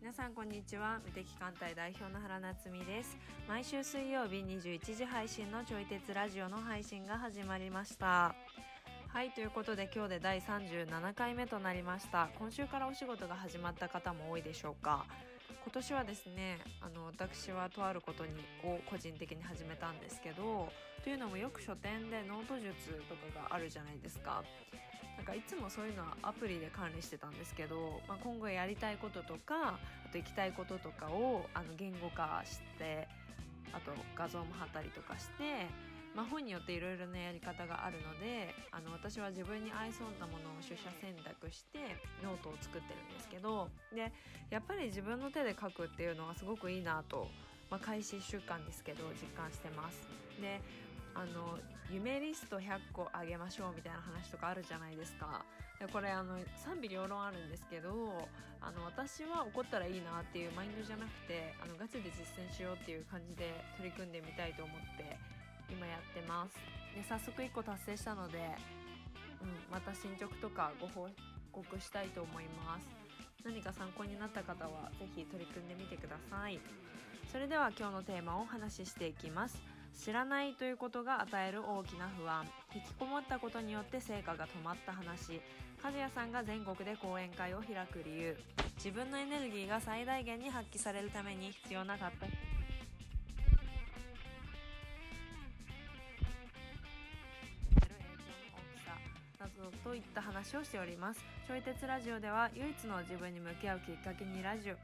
皆さんこんにちは。無敵艦隊代表の原夏実です。毎週水曜日21時配信のちょい鉄ラジオの配信が始まりました。はいということで今日で第37回目となりました。今週からお仕事が始まった方も多いでしょうか。今年はですねあの私はとあることにを個人的に始めたんですけどというのもよく書店でノート術とかがあるじゃないですか。なんかいつもそういうのはアプリで管理してたんですけど、まあ、今後やりたいこととかあと行きたいこととかをあの言語化してあと画像も貼ったりとかして、まあ、本によっていろいろなやり方があるのであの私は自分に合いそうなものを取捨選択してノートを作ってるんですけどでやっぱり自分の手で書くっていうのはすごくいいなと、まあ、開始1週間ですけど実感してます。であの夢リスト100個あげましょうみたいな話とかあるじゃないですかでこれあの賛否両論あるんですけどあの私は怒ったらいいなっていうマインドじゃなくてあのガチで実践しようっていう感じで取り組んでみたいと思って今やってます。で早速1個達成したので、うん、また進捗とかご報告したいと思います。何か参考になった方は是非取り組んでみてください。それでは今日のテーマをお話ししていきます。知らないということが与える大きな不安。引きこもったことによって成果が止まった話。和也さんが全国で講演会を開く理由。自分のエネルギーが最大限に発揮されるために必要なかったなどといった話をしております。ちょい鉄ラジオでは唯一の自分に向き合うきっかけにラジオ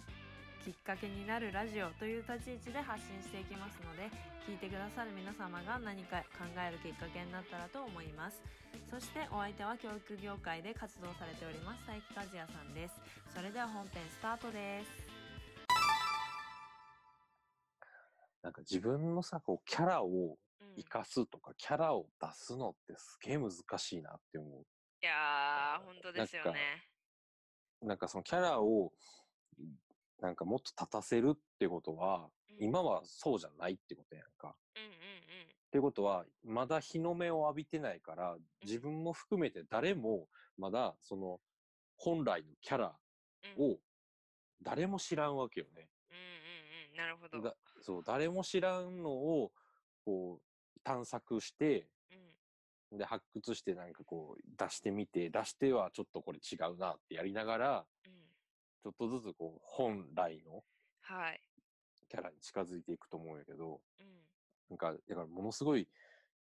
きっかけになるラジオという立ち位置で発信していきますので聞いてくださる皆様が何か考えるきっかけになったらと思います。そしてお相手は教育業界で活動されております佐伯和也さんです。それでは本編スタートです。なんか自分のさ、こう、キャラを生かすとか、キャラを出すのってすげえ難しいなって思いやー本当ですよねう。なんかそのキャラを、なんかもっと立たせるってことは、うん今はそうじゃないってことやんか。うんうんってことは、まだ日の目を浴びてないから、自分も含めて誰もまだその本来のキャラうんうんを誰も知らんわけよね。うんうんうんなるほどだそう、誰も知らんのを、こう、探索して、うん。で、発掘してなんかこう出してみて、出してはちょっとこれ違うなってやりながら、うん。ちょっとずつこう本来のはい。キャラに近づいていくと思うんやけど、うん。なんか、だからものすごい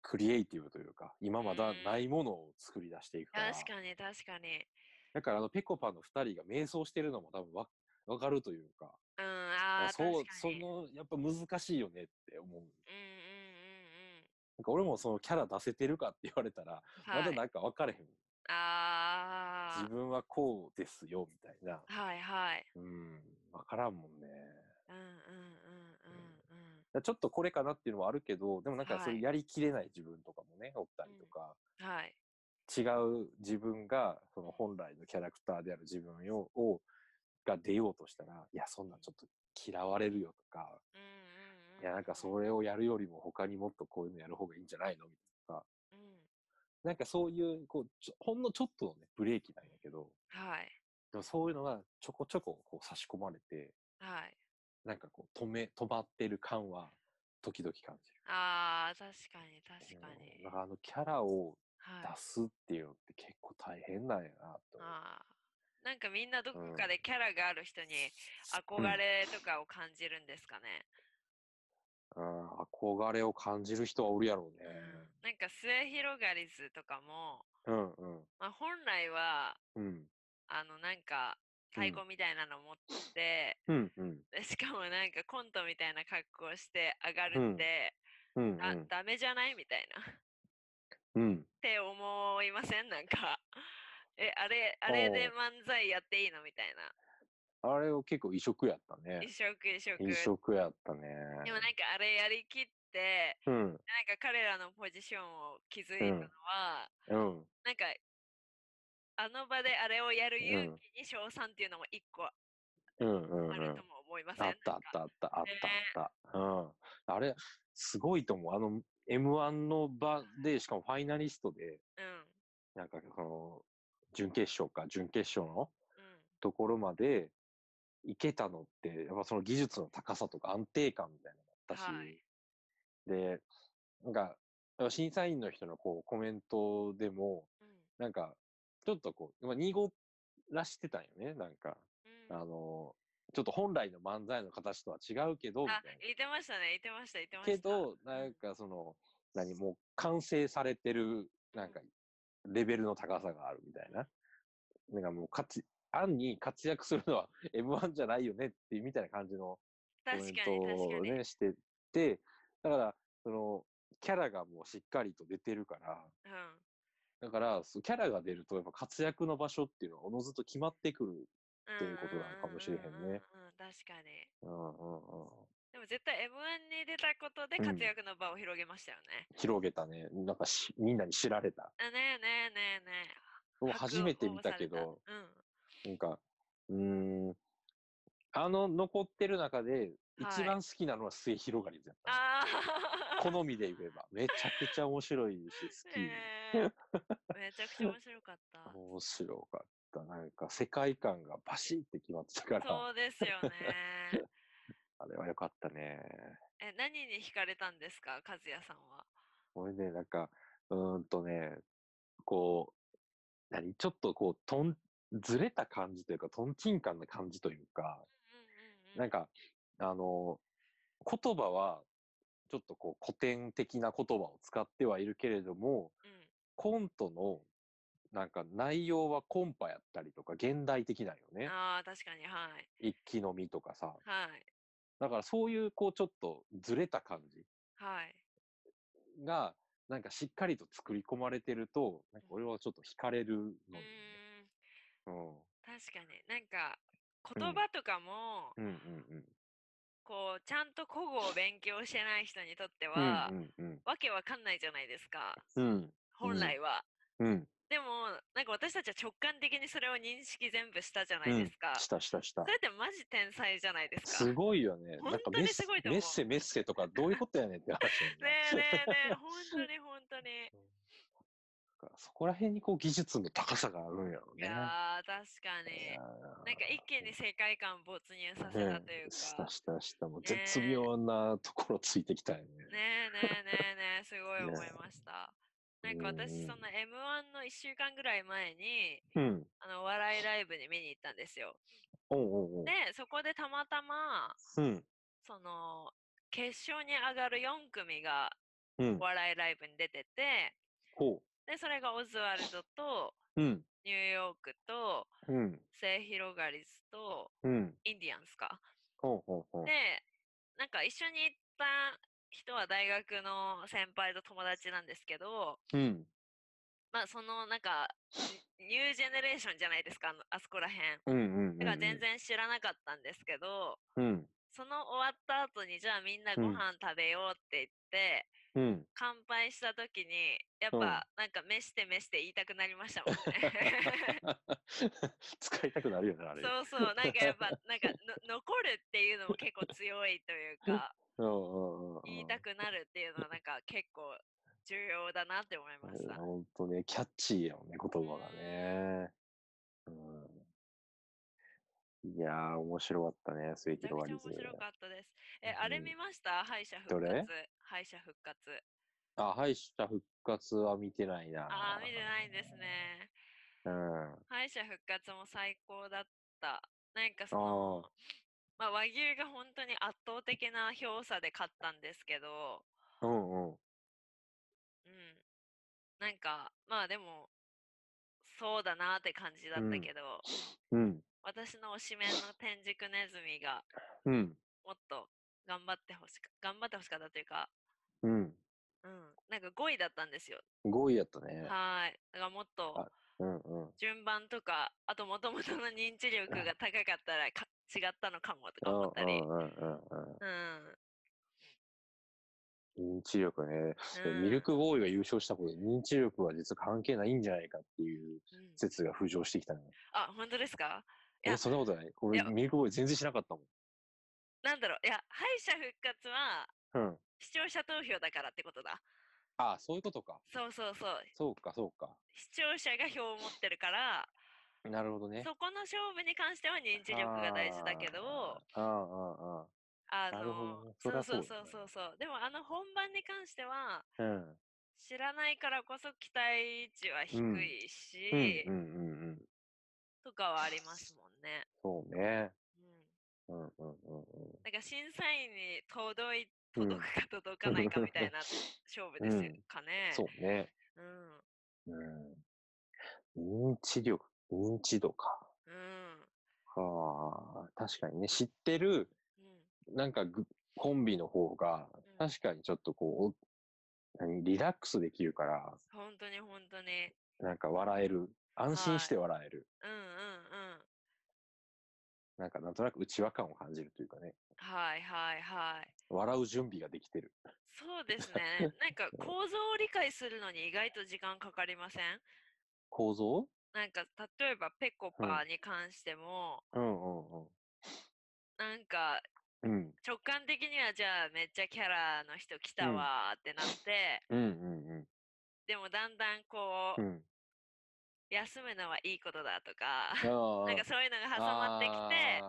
クリエイティブというか、今まだないものを作り出していくから、確かに確かに。だからあのペコパの二人が迷走してるのも多分わわかるというか、うんあーそう、そに。の、やっぱ難しいよねって思う。うんなんか俺もそのキャラ出せてるかって言われたら、まはい。だなんか分かれへん。あー自分はこうですよ、みたいな。はいはい。うん、分からんもんね。うんうんうんうん。うんちょっとこれかなっていうのもあるけど、でもなんかはい。それやりきれない自分とかもね、おったりとか、はい。違う自分が、その本来のキャラクターである自分を、をが出ようとしたら、いや、そんなんちょっと嫌われるよとか、うんうんうんいや、なんかそれをやるよりも他にもっとこういうのやる方がいいんじゃないの？みたいな。うん。なんかそういう、こう、ほんのちょっとのね、ブレーキなんやけど、はい。でもそういうのがちょこちょここう差し込まれて、はい。なんかこう止め、止まってる感は時々感じる。あー確かに確かうん。に。だからあのキャラをはい。出すっていうのって結構大変なんやなと。あーなんかみんなどこかでキャラがある人に憧れとかを感じるんですかね、うん、憧れを感じる人はおるやろうね。なんか末広がりずとかも、うんうん。まあ、本来はうん。あのなんか太鼓みたいなの持って、うんうん。でしかもなんかコントみたいな格好をして上がるって、うん。あダメじゃないみたいな。っうん。て思いません？なんか。えあれあれで漫才やっていいの？みたいなあれを結構異色やったね。異。色異色。異色やったね。でもなんかあれやりきってうん。なんか彼らのポジションを築いたのは、うん。なんかあの場であれをやる勇気に称賛っていうのも一個あうんうんうん。るとも思いません？あったあったあった。あったあった。うん。あれ、すごいと思う。あの、M1 の場で、しかもファイナリストで、うん。なんかその、準決勝か、準決勝のうん。ところまで行けたのって、やっぱその技術の高さとか安定感みたいなのがあったし、はい。で、なんか、審査員の人のこうコメントでも、うん。なんか、ちょっとこう、まあ、濁らしてたんよね、なんか。うん。あの、ちょっと本来の漫才の形とは違うけど、みたあいな。言ってましたね。言ってました言ってました。けど、なんかその、何、もう完成されてる、なんか、レベルの高さがあるみたいな。なんかもう、かつ、案に活躍するのは M1 じゃないよねっていうみたいな感じのコメントをね、してて、だから、その、キャラがもうしっかりと出てるから、うん。だから、キャラが出ると、やっぱ活躍の場所っていうのはおのずと決まってくる。っていうことなのかもしれへんね。ううううん確かに。うんうんうん。でも絶対 M1 に出たことでうん。活躍の場を広げましたよね、広げたね。なんかし、みんなに知られた。あねえねえねえねえ。初めて見たけど、応募されたなんか、うーん、あの残ってる中で、はい。一番好きなのは末広がりだっうん、た。ああ好みで言えば、めちゃくちゃ面白いし、好き。えー。めちゃくちゃ面白かった。面白かった。なんか、世界観がバシッて決まってたから、そうですよね。あれは良かったね。え何に惹かれたんですか和也さんは？俺ね、なんか、うーんとね、こう、何？ちょっとこう、とん、ずれた感じというか、とんちんかんな感じというか、なんか、あの、言葉は、ちょっとこう、古典的な言葉を使ってはいるけれども、うん。うんコントの、なんか内容はコンパやったりとか、現代的なんよね。ああ確かにはい。一気飲みとかさ。はい。だからそういう、こう、ちょっとずれた感じはい。が、なんかしっかりと作り込まれてると、なんか俺はちょっと惹かれるのうよね。確かに。なんか言葉とかも、うんうんうん。こうちゃんと古語を勉強してない人にとってうんは、うんうん。わけわかんないじゃないですか。うん。本来は、うん。でもなんか私たちは直感的にそれを認識全部したじゃなうんいですか、したしたした。そ。れってマジ天才じゃないですか。すごいよね。本当にすごいと思う。メッセメッセとかどういうことやねんって話ねえねえねえ。本当に本当に。だからそこら辺にこう技術の高さがあるんやろういね。やー確かになんか一気に世界観没入させたというねか、したしたした。もうね絶妙なところついてきたよね。ねえねえねえねえすごい思いました、なんか私うんその m 1の1週間ぐらい前にうん。あのお笑いライブに見に行ったんですよおうおう。でそこでたまたまうん。その決勝に上がる4組がうんお。笑いライブに出ててほでそれがオズワルドとう。うん。ニューヨークとうん。末広がりずとうん。インディアンスかほうほうほう。でなんか一緒に行った人は大学の先輩と友達なんですけどうん。まあそのなんかニニュージェネレーションじゃないですかあのあそこらへんうんうんうんうん。だから全然知らなかったんですけど、うん。その終わった後にじゃあみんなうんご飯食べようって言って、うん。乾杯した時にやっうんぱなんか飯して飯して言いたくなりましたもんね 使いたくなるよね、あれ。そうそうなんかやっぱなんかの 残るっていうのも結構強いというか。言いたくなるっていうのはなんか結構重要だなって思いました。本当ね、キャッチーやもんね、言葉がね。うん。いやー、面白かったね、末広がりず。面白かったです。え、うんあれ見ました？敗者復どれ？活。敗者復活。あ、敗者復活は見てないな。ああ、見てないんですね。うん。敗者復活も最高だった。なんかその、まあ、和牛が本当に圧倒的な票差で勝ったんですけど、うんうん。うん。なんか、まあでも、そうだなって感じだったけど、うん。私の推しメンの天竺ネズミがうん。もっと頑張ってほしか頑張ってほしかったというか、うん。うん、なんか5位だったんですよ。5位やったね。はい。だからもっとあうんうん。順番とか、あともともとの認知力が高かったらか違ったのかもとかうん思ったり。うんうんうんうん。うん。認知力ね。うんミルクボーイが優勝したことで認知力は実は関係ないんじゃないかっていううん説が浮上してきたね。あ、本当ですか？いやえ、そんなことないい俺や、ミルクボーイ全然しなかったもん。なんだろう、いや、敗者復活はうん。視聴者投票だからってことだ。ああ、そういうことか。そうそうそう。そうか、そうか。視聴者が票を持ってるから、なるほどね。そこの勝負に関しては認知力が大事だけど、ああ、ああ、あのね、そうそうそうそうそう。でもあの本番に関しては、あ。うん。知らないからこそ期待値は低いし、うん、うん、うん、うん。とかはありますもんね。そうね。うん。うん、うん、うん、うん。なんか審査員に届いうん届くか届かないかみたいな 勝負ですかね。そうね。うん。うん。認知力、認知度か。うん。はあ、確かにね、知ってる、うん。なんかグコンビの方がうん、確かにちょっとこう、何、リラックスできるから、本当に本当に。なんか笑える。安心して笑える。うんうんうん。なんかなんとなく内輪感を感じるというかね、はいはいはい。笑う準備ができてる。そうですね。なんか構造を理解するのに意外と時間かかりません？構造？なんか例えばペコパに関しても、うんうんなんかうん。うん。直感的にはじゃあめっちゃキャラの人来たうんわーってなって、うんうんでもだんだんこう、うん。うん。休むのはいいことだとか、あ なんかそういうのが挟まってきて、て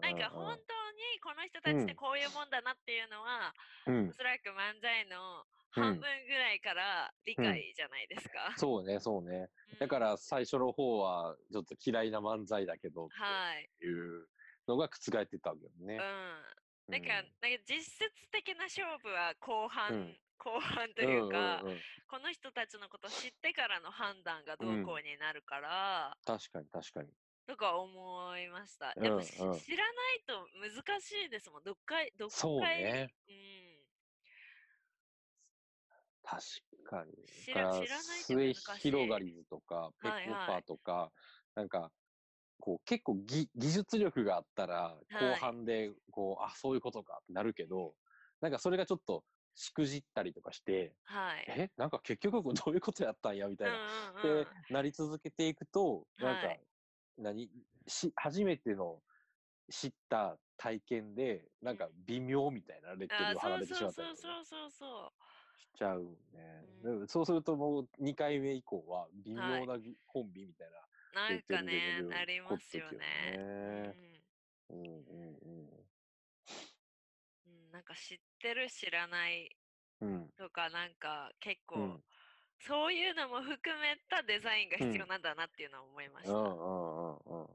なんか本当にこの人たちってこういうもんだなっていうのは、うんお。そらく漫才の半分ぐらいから理解じゃないですか。そうね、そうね。うんだから最初の方はちょっと嫌いな漫才だけどっはい。ていうのが覆ってたわけよね。うん。なんか、なんか実質的な勝負は後半、うん後半というか、んんんこの人たちのこと知ってからの判断がどうこうになるから、確かに確かに。とか思いました。うんやっぱしうん知らないと難しいですもん。どっかい、どっかい。そうね。うん。確かに。知ら知らないと末難しい広がりずとか、ペコはいはいパとか、なんか、こう結構ぎ技術力があったら、後半で、こう、あ、そういうことかってなるけど、なんかそれがちょっとしくじったりとかして、はい。え、なんか結局どういうことやったんやみたいな。うんうんうんで、なり続けていくと、なんか、はい何し、初めての知った体験で、なんか微妙みたいなレッテあルを貼らそうそうれてしまったりそうそうそうそう。しちゃうね。うんでそうするともう2回目以降は微妙はいなコンビみたいななんかね、なりますよね。うんうんうん、なんか知ってる知らないうん。とかなんか結構、うん。そういうのも含めたデザインが必要なんだなっていうのは思いました。うんうんうんうん。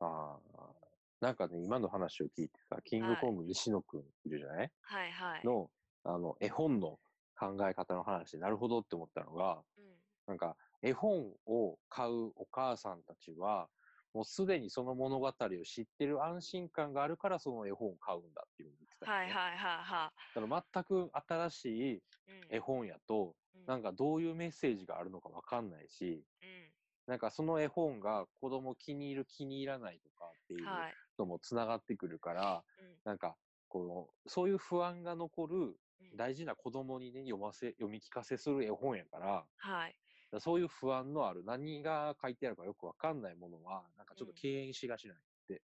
ああなんかね今の話を聞いてさキングコング西野くんいるじゃない、はいはい。のあの絵本の考え方の話でなるほどって思ったのがうん。なんか絵本を買うお母さんたちはもうすでにその物語を知ってる安心感があるからその絵本を買うんだっていうふうに言ってたよね、はいはいはいはだから全く新しい絵本やと、うんなんかどういうメッセージがあるのかわかんないし、うんなんかその絵本が子供気に入る気に入らないとかっていうはい。のもつながってくるから、うんなんかこの、そういう不安が残るうん大事な子供にね、読ませ、読み聞かせする絵本やから、はい。そういう不安のある何が書いてあるかよくわかんないものは、なんかちょっと敬遠しがちない。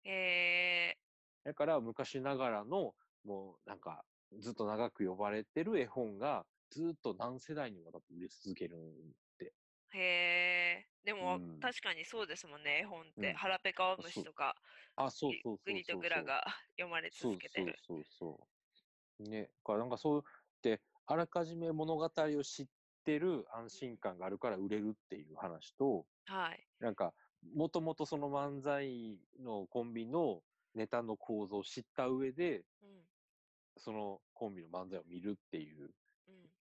えだから昔ながらの、もうなんかずっと長く呼ばれてる絵本がずっと何世代にわたって売れ続けるんって。ー、へー。でも、うん確かにそうですもんね、絵本って。うん腹ペカオムシとか、あ、そうそうそうそうそう。グリとグラが 読まれ続けてる。そうそうそうそう。ね。だからなんかそうって、あらかじめ物語を知ってる安心感があるから売れるっていう話と、はい。なんか、もともとその漫才のコンビのネタの構造を知った上で、うん。そのコンビの漫才を見るっていう、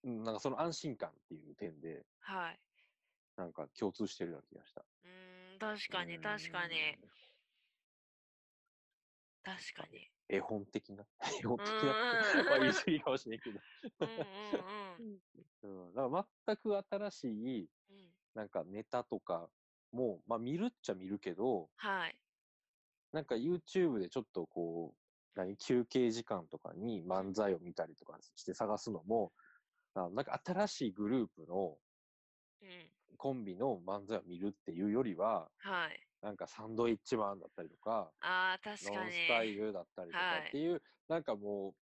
うん。うんなんかその安心感っていう点で、はい。なんか共通してるような気がした。うーん、確かに確かに。確かに。絵本的な 絵本的うな言い過ぎかもしれんけど。うん だから全く新しい、うん、なんかネタとかも、まあ見るっちゃ見るけど、はい。なんか YouTube でちょっとこう、何、休憩時間とかに漫才を見たりとかして探すのも、あなんか新しいグループのうん。コンビの漫才を見るっていうよりは、はい。なんかサンドイッチマンだったりとか、ああ、確ノンかに。スタイルだったりとかはいっていう、なんかも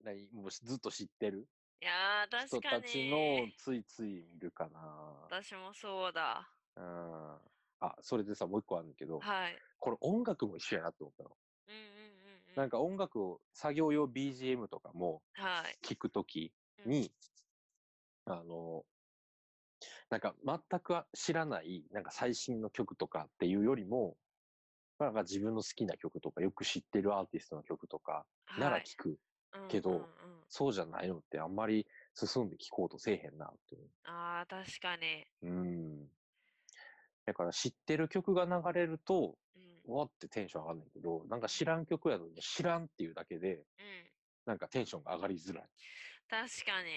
う、何もうずっと知ってるいや確かたちのに。ついつい見るかな。私もそうだ。うん。あ、それでさ、もう一個あるんだけど、はい。これ音楽も一緒やなって思ったの。うんうんうんうん。なんか音楽を、作業用 BGM とかもはい。聞くときうんに、あの、なんか全く知らない、なんか最新の曲とかっていうよりも、なんか自分の好きな曲とか、よく知ってるアーティストの曲とかならはい聞く。うんけどうんうんそうじゃないのってあんまり進んで聞こうとせえへんなってああ、確かに。思う。うん。だから知ってる曲が流れると、うん。わってテンション上がるんだけど、なんか知らん曲やのに知らんっていうだけで、うん。なんかテンションが上がりづらい。確かに。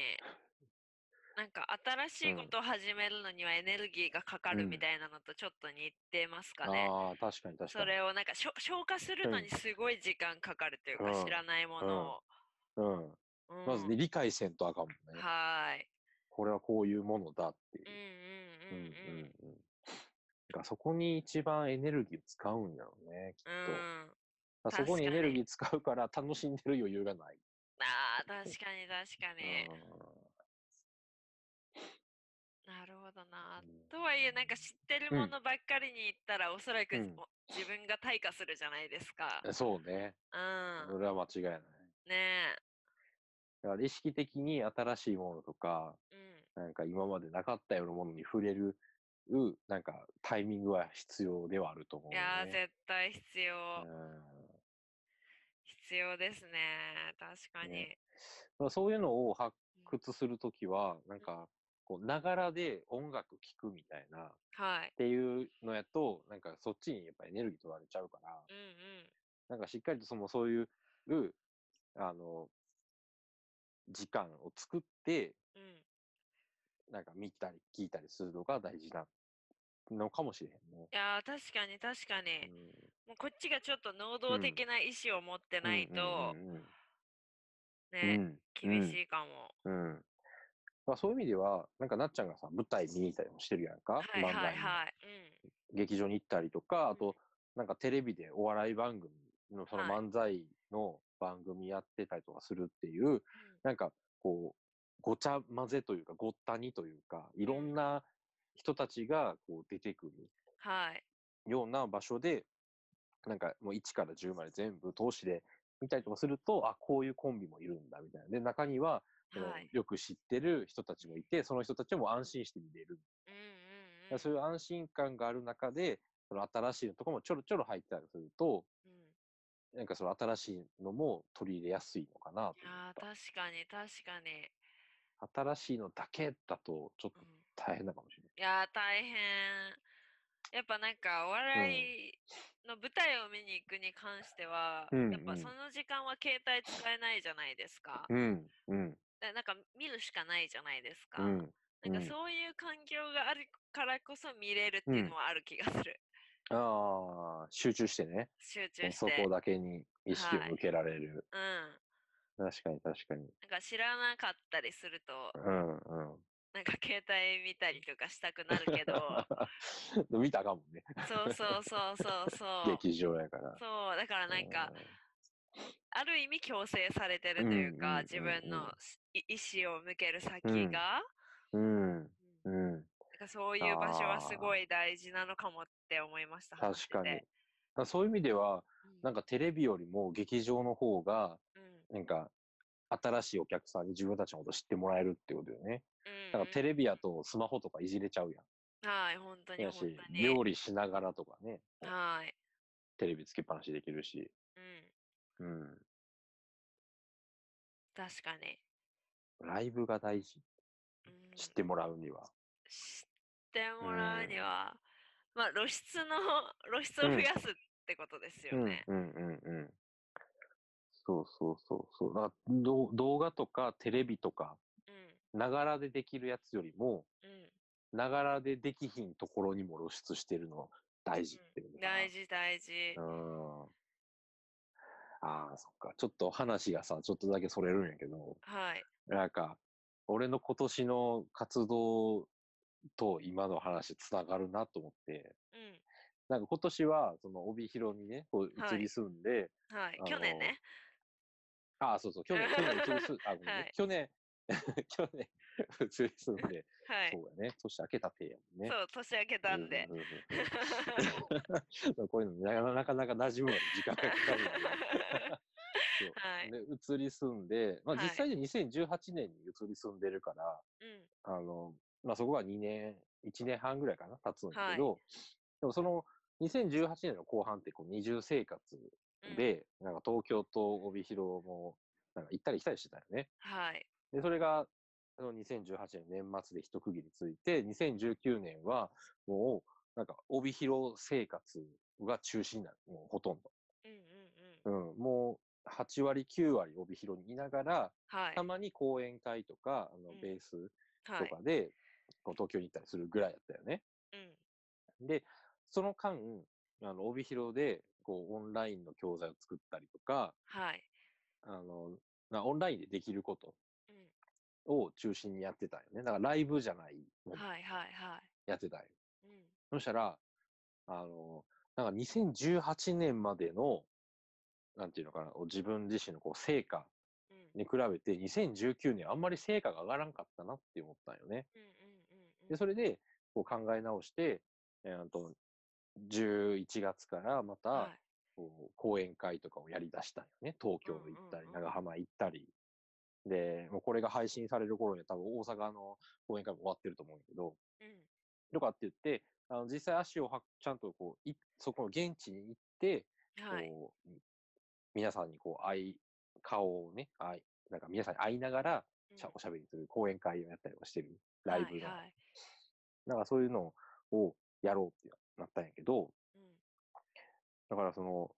なんか新しいうんことを始めるのにはエネルギーがかかるうんみたいなのとちょっと似てますかね。ああ、確かに確かに。それをなんかしょ消化するのうんにすごい時間かかるというか、うん知らないものを。うん。うんまずね、理解せんとあかんもんね。はーい。これはこういうものだっていううん。うんうんうん。だからそこに一番エネルギーを使うんやろうね、きっと。うん。だからそこにエネルギー使うから楽しんでる余裕がない。ああ、確かに確かに。うなるほどな。んとはいえ、なんか知ってるうんものばっかりに言ったら、おそらく、うんお自分が退化するじゃないですか。んそうね。うん。それは間違いない。ねだから意識的に新しいものとか、え。うん。なんか今までなかったようなものに触れる、なんかタイミングは必要ではあると思う、ね。いやー、絶対必要。うん必要ですね。確かに。ねそういうのを発掘するときは、なんか、こう、ながらで音楽聴くみたいな、っはい。ていうのやと、なんかそっちにやっぱエネルギー取られちゃうから、うんうん。なんかしっかりとその、そういう、あの、時間を作って、うん。なんか見たり聞いたりするのが大事なのかもしれへんね。いやー、確かに確かに。うんもうこっちがちょっと能動的な意思を持ってないと、ね、うん厳しいかも。うんうんまあ、そういう意味では、なんかなっちゃんがさ、舞台見に行ったりもしてるやんか、はいはい漫才のはい。劇場に行ったりとか、うんあと、なんかテレビでお笑い番組のそのはい漫才の番組やってたりとかするっていう、うん。なんかこう、ごちゃ混ぜというか、ごったにというか、いろんな人たちがこう出てくるはい。ような場所で、なんかもう1から10まで全部通しで見たりとかすると、あ、こういうコンビもいるんだみたいな。で、中には、はい。よく知ってる人たちもいて、その人たちも安心して見れる。うんうんうん。そういう安心感がある中で、その新しいのとかもちょろちょろ入ったりすると、うんなんかその新しいのも取り入れやすいのかなといやー思った。確かに確かに。新しいのだけだとちょっとうん大変なかもしれない。いやー大変。やっぱなんかお笑いの舞台を見に行くに関しては、うんうんやっぱその時間は携帯使えないじゃないですか。うん、うん、でなんか見るしかないじゃないですか。うん。うんなんかそういう環境があるからこそ見れるっていうのはある気がする。ああ、集中してね。集中そして。こだけに意識をはい向けられる。うん。確かに確かに。なんか知らなかったりすると、うん、うん。なんか携帯見たりとかしたくなるけど、見たかもね。そうそうそうそうそう。劇場やから。そう、だからなんか、う ある意味強制されてるというか、自分のい意思を向ける先うんが、ん、うんうん。なんかそういう場所はすごい大事なのかもって思いました。話確かに。からそういう意味では、うんなんかテレビよりも劇場の方が、うんなんか、新しいお客さんに自分たちのこと知ってもらえるってことよね。うんだからテレビやとスマホとかいじれちゃうやん。はい、本当にや本し当、に。料理しながらとかね、はい。テレビつけっぱなしできるし。うん、うん。確かに。ライブが大事。うん、知ってもらうには。知ってもらうには、まあ露出の 露出を増やすってことですよね。うんうんうんうん。そうそうそうそう。だからど動画とかテレビとか、うん、ながらでできるやつよりも、うん、ながらでできひんところにも露出してるの大事ってことうん、大事大事。うん。ああ、そっか。ちょっと話がさ、ちょっとだけそれるんやけど、はい。なんか、俺の今年の活動と今の話つながるなと思って、うん、なんか今年は、その帯広にね、こうはい移り住んで、はいあ。の去年ね。ああ、そうそう、去年、去年移り住ん、あ、ごめんね、はい去年、去年 移り住んで、はい。そうだね、年明けたてやもんね。そう、年明けたんでう。んうんうんうんこういうのなかなかなか馴染むまで時間がかかるんだねそうはい。で移り住んで、まあ、はい実際に2018年に移り住んでるから、うん。あのまあ、そこが2年、1年半ぐらいかな、経つんだけど、でもその2018年の後半ってこう二重生活うん、で、なんか東京と帯広もなんか行ったり来たりしてたよね。はい。で、それがその2018年年末で一区切りついて、2019年はもうなんか帯広生活が中心になる、もうほとんど。うんうんうん。うん、もう8割、9割帯広にいながら、はいた。まに講演会とか、あのうんベースはい。とかで、こう東京に行ったりするぐらいだったよね。うん。で、その間、あの帯広でこうオンラインの教材を作ったりとか、はい。あのなオンラインでできることうん。を中心にやってたよね。だからライブじゃないものはいはいはい。やってたよ。うん。そしたら、あの、なんか2018年までの、なんていうのかな、自分自身のこう成果うん。に比べて、2019年あんまり成果が上がらんかったなって思ったんよね。で、それでこう考え直して、えーと、11月からまた、講演会とかをやり出したんよね。東京行ったり、長浜行ったり。で、もうこれが配信される頃には多分大阪の講演会も終わってると思うんだけど、うん。とかって言って、あの実際足をはちゃんとこうい、そこの現地に行って、はい。こう皆さんにこう、会い、顔をね、会い、なんか皆さんに会いながら、おしゃべりする講演会をやったりとかしてる。ライブが。はいはい。なんかそういうのをやろうってなったんやけど、うん。だからその、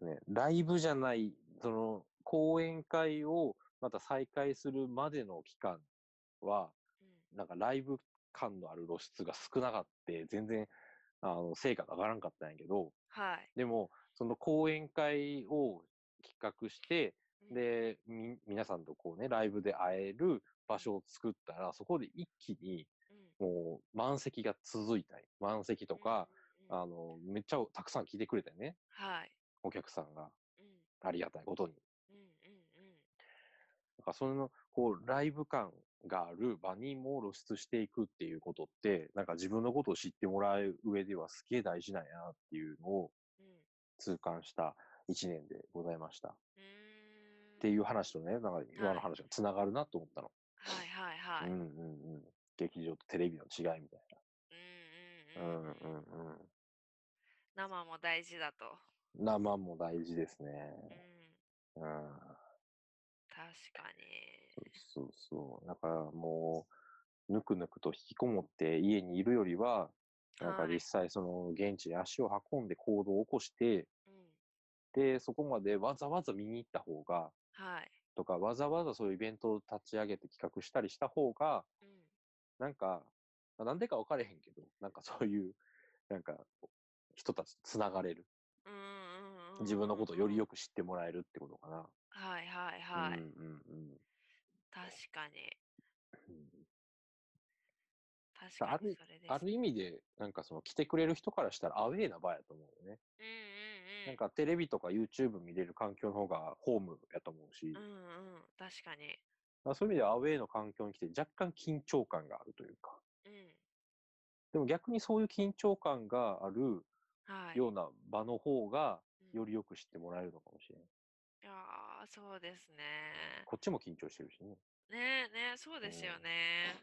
ね、ライブじゃない、その、講演会をまた再開するまでの期間は、うん。なんかライブ感のある露出が少なかって、全然、あの、成果が上がらんかったんやけど、はい。でも、その講演会を企画して、うん、で、み、皆さんとこうね、ライブで会える場所を作ったら、そこで一気にうん、もう満席が続いたり、満席とか、、あの、めっちゃたくさん来てくれたよね、はい。お客さんが。うん。ありがたいことに。うんうんうん。だからその、こう、ライブ感がある場にも露出していくっていうことって、なんか自分のことを知ってもらう上ではすげえ大事なんやなっていうのをうん。痛感した一年でございました。っ。ていう話とね、なんか今の話がつながるなと思ったの。はいはいはい。うんうんうん。劇場とテレビの違いみたいな。うんうんうん。うんうんうん。生も大事だと。生も大事ですね。うん。うん。確かに。そうそう。だからもう、ぬくぬくと引きこもって家にいるよりは、なんかはい実際その現地に足を運んで行動を起こして、うん。で、そこまでわざわざ見に行った方が、はい。とか、わざわざそういうイベントを立ち上げて企画したりした方が、うん。なんか、まあなんでか分かれへんけど、なんかそういう、なんか、人たちとつながれる。自分のことをよりよく。く知ってもらえるってことかな。はいはいはい。うんうんうん確かに。うん。確あるかにそれです。ある意味で、なんかその来てくれる人からしたらアウェーな場やと思うよね。うんうんうん。なんかテレビとか YouTube 見れる環境の方がホームやと思うし、うんうん。確かに。まあそういう意味ではアウェーの環境に来て若干緊張感があるというか。うん。でも逆にそういう緊張感があるはい。ような場の方が、うんよりよく知ってもらえるのかもしれない。いやーそうですね。こっちも緊張してるしね。ねえねえ、そうですよね。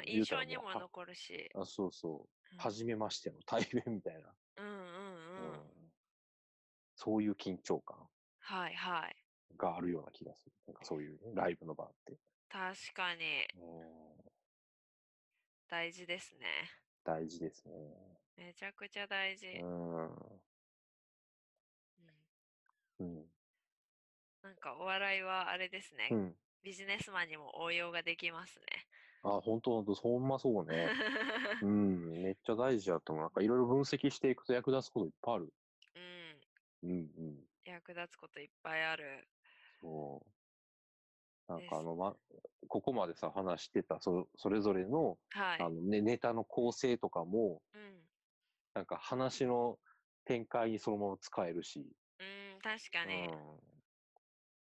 うんまあ、印象にも残るし。あ、そうそう。うん初めましての対面みたいな。うんうんうん。うんそういう緊張感はいはい。があるような気がする。なんかそういう、ね、ライブの場って。確かにうん大事ですね。大事ですね。めちゃくちゃ大事。うん。うんうん。なんかお笑いはあれですね、うん。ビジネスマンにも応用ができますね。あ、本当本当ほんまそうね。うん。めっちゃ大事だと思う。なんかいろいろ分析していくと役立つこといっぱいある。うん、うんうん。役立つこといっぱいある。そう。なんかあの、ま、ここまでさ、話してた、そそれぞれの、はい。あのね、ネタの構成とかも、うん、なんか話の展開にそのまま使えるし、うん、確かうんに。。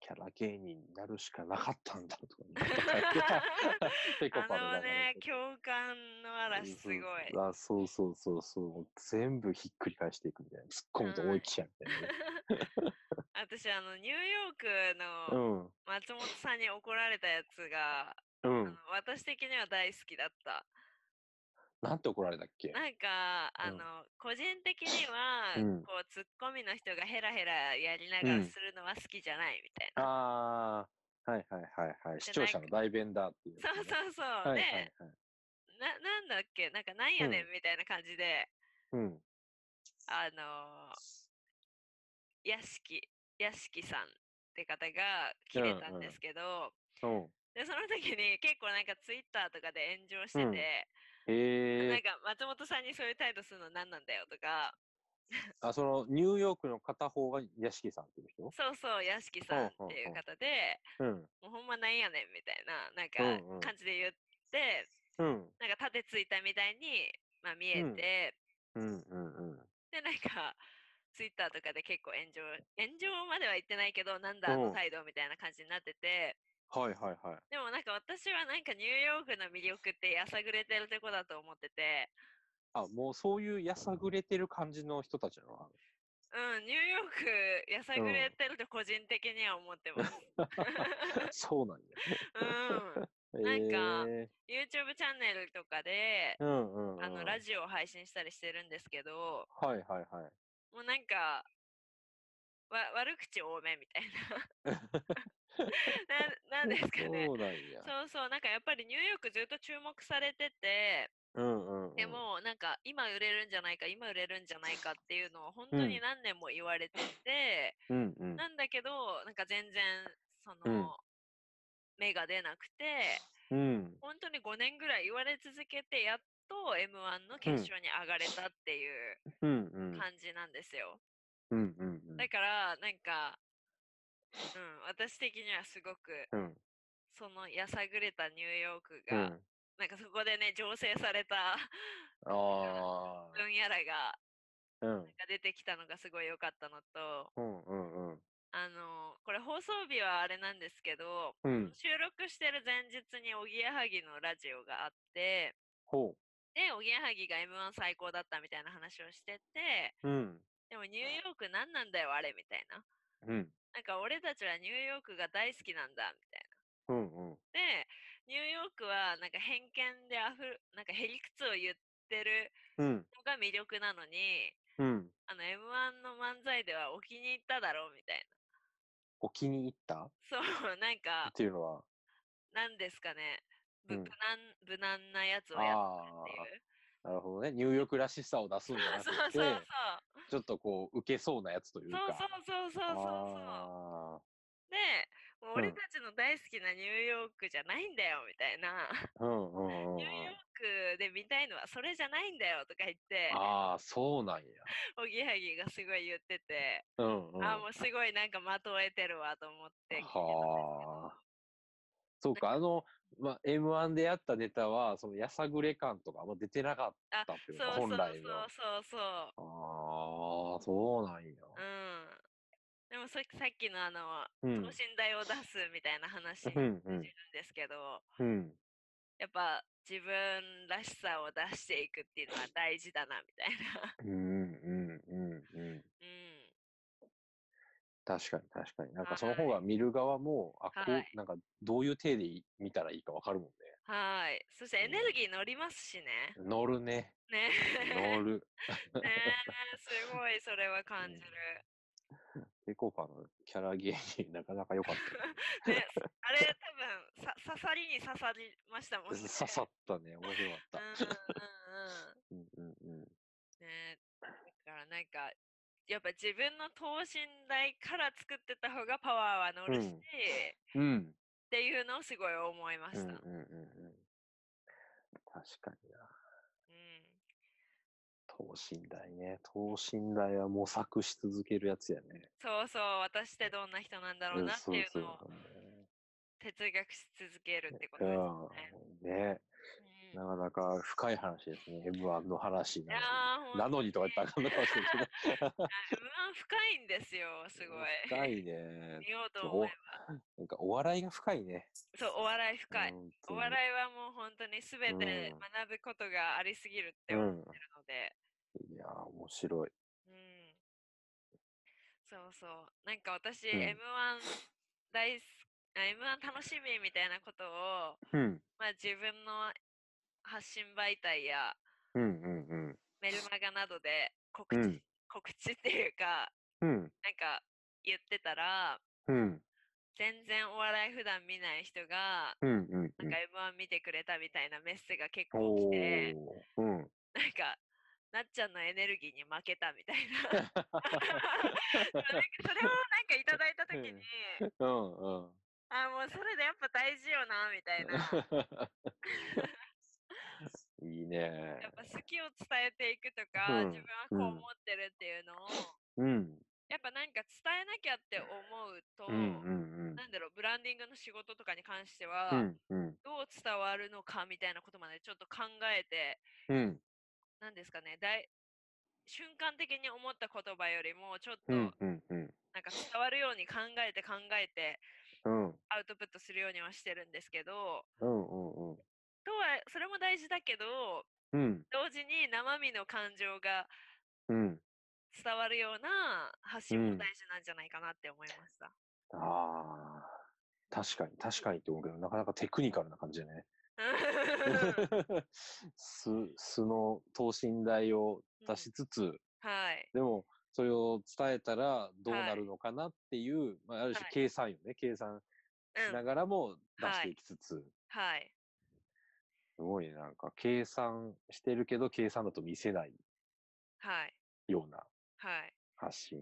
キャラ芸人になるしかなかったんだとかね。ペコあパののね、共感の嵐すごい。あそうそうそうそう。全部ひっくり返していくみたいな。突っ込むと思いきやみたいなね。私、あの、ニューヨークうのん。松本さんに怒られたやつが、うん。私的には大好きだった。なんて怒られたっけ？なんか、あうんの、個人的には、うんこう、ツッコミの人がヘラヘラやりながうんらするのは好きじゃないみたいな。ああ、はいはいはいはい。視聴者の代弁だっていう、そうそうそう。はいはい。な、なんだっけ？なんか、なんやねんみたいな感じで、うん。あのー、屋敷、屋敷さんって方が切れたんですけど、うん。で、その時に結構なんかツイッターとかで炎上してて、うんへえ。なんか松本さんにそういう態度するの何なんだよとか、あ、その、ニューヨークの片方が屋敷さんっていう人？そうそう、屋敷さんっていう方で、うん。もうほんまなんやねんみたいな、なんうんうんか感じで言って、うん。なんか盾ついたみたいに、まあ見えて、うんうんうん。で、なんか、ツイッターとかで結構炎上、炎上までは言ってないけど、なんだあうんの態度みたいな感じになってて、はいはいはい。でもなんか私はなんかニューヨークの魅力ってやさぐれてるとこだと思ってて、あ、もうそういうやさぐれてる感じの人たちなの？うん、ニューヨークやさぐれてると個人的には思ってます。そうなんうん。や。なんかへえ YouTube チャンネルとかで、うんうん、うん。あの、ラジオを配信したりしてるんですけど、はいはいはい。もうなんか、わ悪口多めみたいな。な なんですかね。そうなんや。そうそう、なんかやっぱりニューヨークずっと注目されてて、うんうん、うん。で、もなんか今売れるんじゃないか、今売れるんじゃないかっていうのを本当に何年も言われてて、うんうん。なんだけど、なんか全然、その、うん芽が出なくて、うん。本当に5年ぐらい言われ続けて、やっと M1 の決勝に上がれたっていう。感じなんですよ。うんうんうん。だから、なんか、うん、私的にはすごく、うん。そのやさぐれたニューヨークが、うん。なんかそこでね、醸成された。分野 らがうん。が出てきたのがすごい良かったのと、うんうんうん。あの、これ放送日はあれなんですけど、うん。収録してる前日におぎやはぎのラジオがあって、ほで、おぎやはぎが M1 最高だったみたいな話をしてて、う。うん。でもニューヨーク何なんだよあれみたいな。うん。なんか俺たちはニューヨークが大好きなんだみたいうんうん。な。で、ニューヨークはなんか偏見であふる、なんかへりくつを言ってるうん。のが魅力なのに、うん。あの M1 の漫才ではお気に入っただろうみたいな。お気に入った？っ そう、なんか、ていうのは、なんですかね。無難、無難なやつをやってるっていう。なるほどね。ニューヨークらしさを出すんじゃなくそうそうて、そう。ちょっとこう、受けそうなやつというか。そうそうそうそうそうで、もう俺たちの大好きなニューヨークじゃないんだよみたいな。ーうんうんうんニューヨークで見たいのはそれじゃないんだよとか言って、ああ、そうなんや。おぎやはぎがすごい言ってて、うんうん。あーもうすごいなんか的を得てるわと思ってはあ。そうか、あの、まあ、M1 でやったネタは、そのやさぐれ感とかあんま出てなかっあたっていうか、そうそうそう本来の。そうそう。ああ、そうなんや。うん。でもささっきのあの、うん等。身大を出すみたいな話にうんですけど、うん。やっぱ自分らしさを出していくっていうのは大事だなみたいな。うんうんうんうん。うん。確かに確かに。なんかはいその方が見る側も、あ、こう、はいなんかどういう体でい見たらいいかわかるもんはい。そしてエネルギー乗りますしね。ね。乗るね。ね乗る。ねすごいそれは感じる。ペコパのキャラ芸人、なかなか良かった ね。ね、あれ多分さ刺さりに刺さりましたもんね。刺さったね。面白かった。うんうんうんうん。うんうんうん。ねだからなんか、やっぱ自分の等身大から作ってた方がパワーは乗るし、うんうん。っていうのをすごい思いました。うんうんうんうん。確かにな。うん等身大ね。等身大は模索し続けるやつやね。そうそう、私ってどんな人なんだろうなっていうのを哲学し続けるってことですよね。うん。ね。なかなか深い話ですね。M1 の話なー、ほんなのにとか言ったらあかんのかもしれないけど。M1 深いんですよ、すごい。深いね。見ようと思えば。なんかお笑いが深いね。そう、お笑い深い。お笑いはもう本当に全てうん学ぶことがありすぎるってうん思ってるので、いやー、面白い。うん。そうそう。なんか私、うん M1 大好き、あ M1 楽しみみたいなことを、うん。まあ自分の発信媒体やうんうんうん。メルマガなどで告知、うん告知っていうか、うん。なんか言ってたら、うん。全然お笑い普段見ない人が、うんうんうん。なんか M1 見てくれたみたいなメッセが結構お来て、ー。うん。なんか、なっちゃんのエネルギーに負けたみたいな。それをなんかいただいたときに、うんうん。あ、もうそれでやっぱ大事よな、みたいな。いいねやっぱ好きを伝えていくとか、うん自分はこう思ってるっていうのを、うん。やっぱなんか伝えなきゃって思うと、うんうんなんだろう、ブランディングの仕事とかに関してうは、ん。うんどう伝わるのかみたいなことまでちょっと考えて、うん。なんですかね、だい瞬間的に思った言葉よりも、ちょっとうんうんうん。なんか伝わるように考えて考えてうんアウトプットするようにはしてるんですけど、うんうんうん。とは、それも大事だけど、うん同時に生身の感情がうん。伝わるような発信も大事なんじゃないかなって思いました。ああ。確かに、確かにって思うけど、なかなかテクニカルな感じだね。素、素の等身大を出しつつ、はい。でも、それを伝えたらどうなるのかなっていう、まあ、ある種はい計算よね。計算しなうん。がらも出していきつつ、はい。すごいね。なんか、計算してるけど、計算だと見せないはい。ようなはい。発信。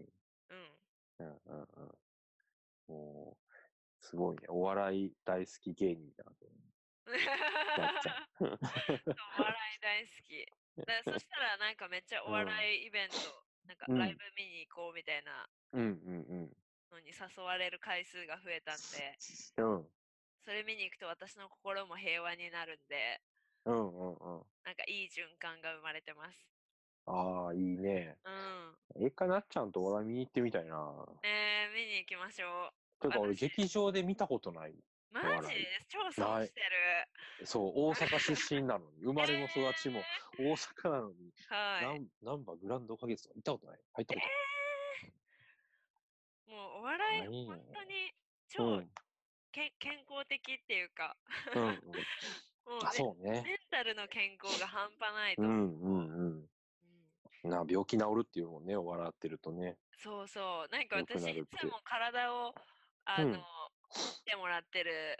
うん。うんうんうん。もう、すごいね。お笑い大好き芸人だなと お笑い大好き。だそしたらなんかめっちゃお笑いイベント、なんかうんライブ見に行こうみたいなうんうんのに誘われる回数が増えたんで、うん。うん。それ見に行くと私の心も平和になるんで、うんうんうん。なんかいい循環が生まれてます。ああ、いいね。うん。え一回なっちゃんとお笑い見に行ってみたいな。えー、見に行きましょというか俺私劇場で見たことない。う。マジ？超損してる。そう、大阪出身なのに、生まれも育ちもえ大阪なのに、ーはい。なんナンバーグランド花月とか行ったことない入ったこもうお笑い、本当にと超ない。け、健康的っていうか、うん。うん、もう、あ、ね、そうね。メンタルの健康が半端ないとう。んうんうんうん。な、病気治るっていうもんね、笑ってるとね。そうそう。なんか私、ないつも体を、あの、うん見てもらってる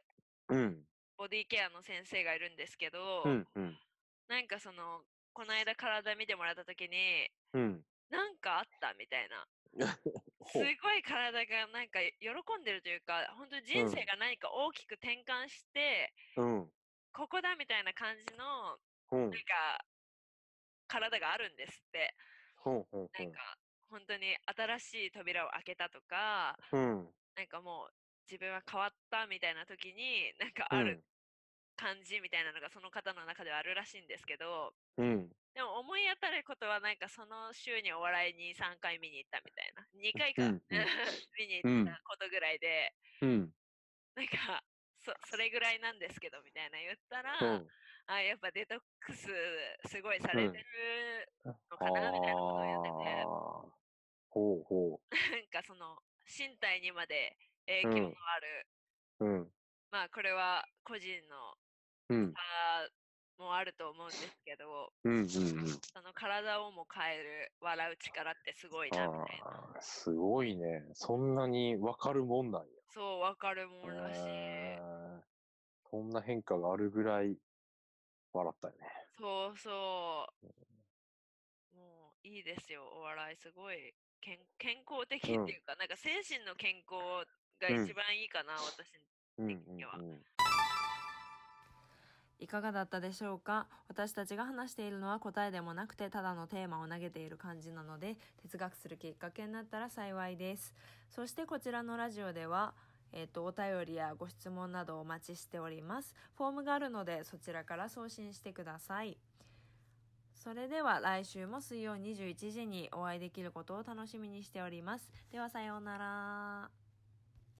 うん。ボディケアの先生がいるんですけど、うんうん。なんかその、この間体見てもらった時に、うん。なんかあったみたいな。す。ごい体がなんか喜んでるというか、本当に人生が何か大きく転換して、うん。ここだみたいな感じの、うん。なんか、体があるんですって。ほうほうほなんか、本当に新しい扉を開けたとか、う。うん。なんかもう自分は変わったみたいな時に、なんかうんある。感じみたいなのがその方の中ではあるらしいんですけど、うん。でも思い当たることはなんかその週にお笑いに3回見に行ったみたいな。2回か、うんうん 見に行ったことぐらいで、うん。なんか、そそれぐらいなんですけどみたいな言ったら、うん。あやっぱデトックスすごいされてるのかなみたいなことを言ってて、ほうほなんかその身体にまで影響のある。まあこれは個人のうん。差もあると思うんですけど、うんうんうん。その体をも変える笑う力ってすごいなみたすごいね。そんなにわかるもんなんや。そう、わかるもんらしい。へーそんな変化があるぐらい笑ったよね。そうそう。もういいですよ、お笑い。すごい健健康的っていうか、なんか精神の健康がうん一番いいかな、私。うんうん的にはうん。いかがだったでしょうか？私たちが話しているのは答えでもなくてただのテーマを投げている感じなので哲学するきっかけになったら幸いですそしてこちらのラジオではえっ、と、お便りやご質問などお待ちしております。フォームがあるので、そちらから送信してください。それでは来週も水曜21時にお会いできることを楽しみにしております。ではさようなら。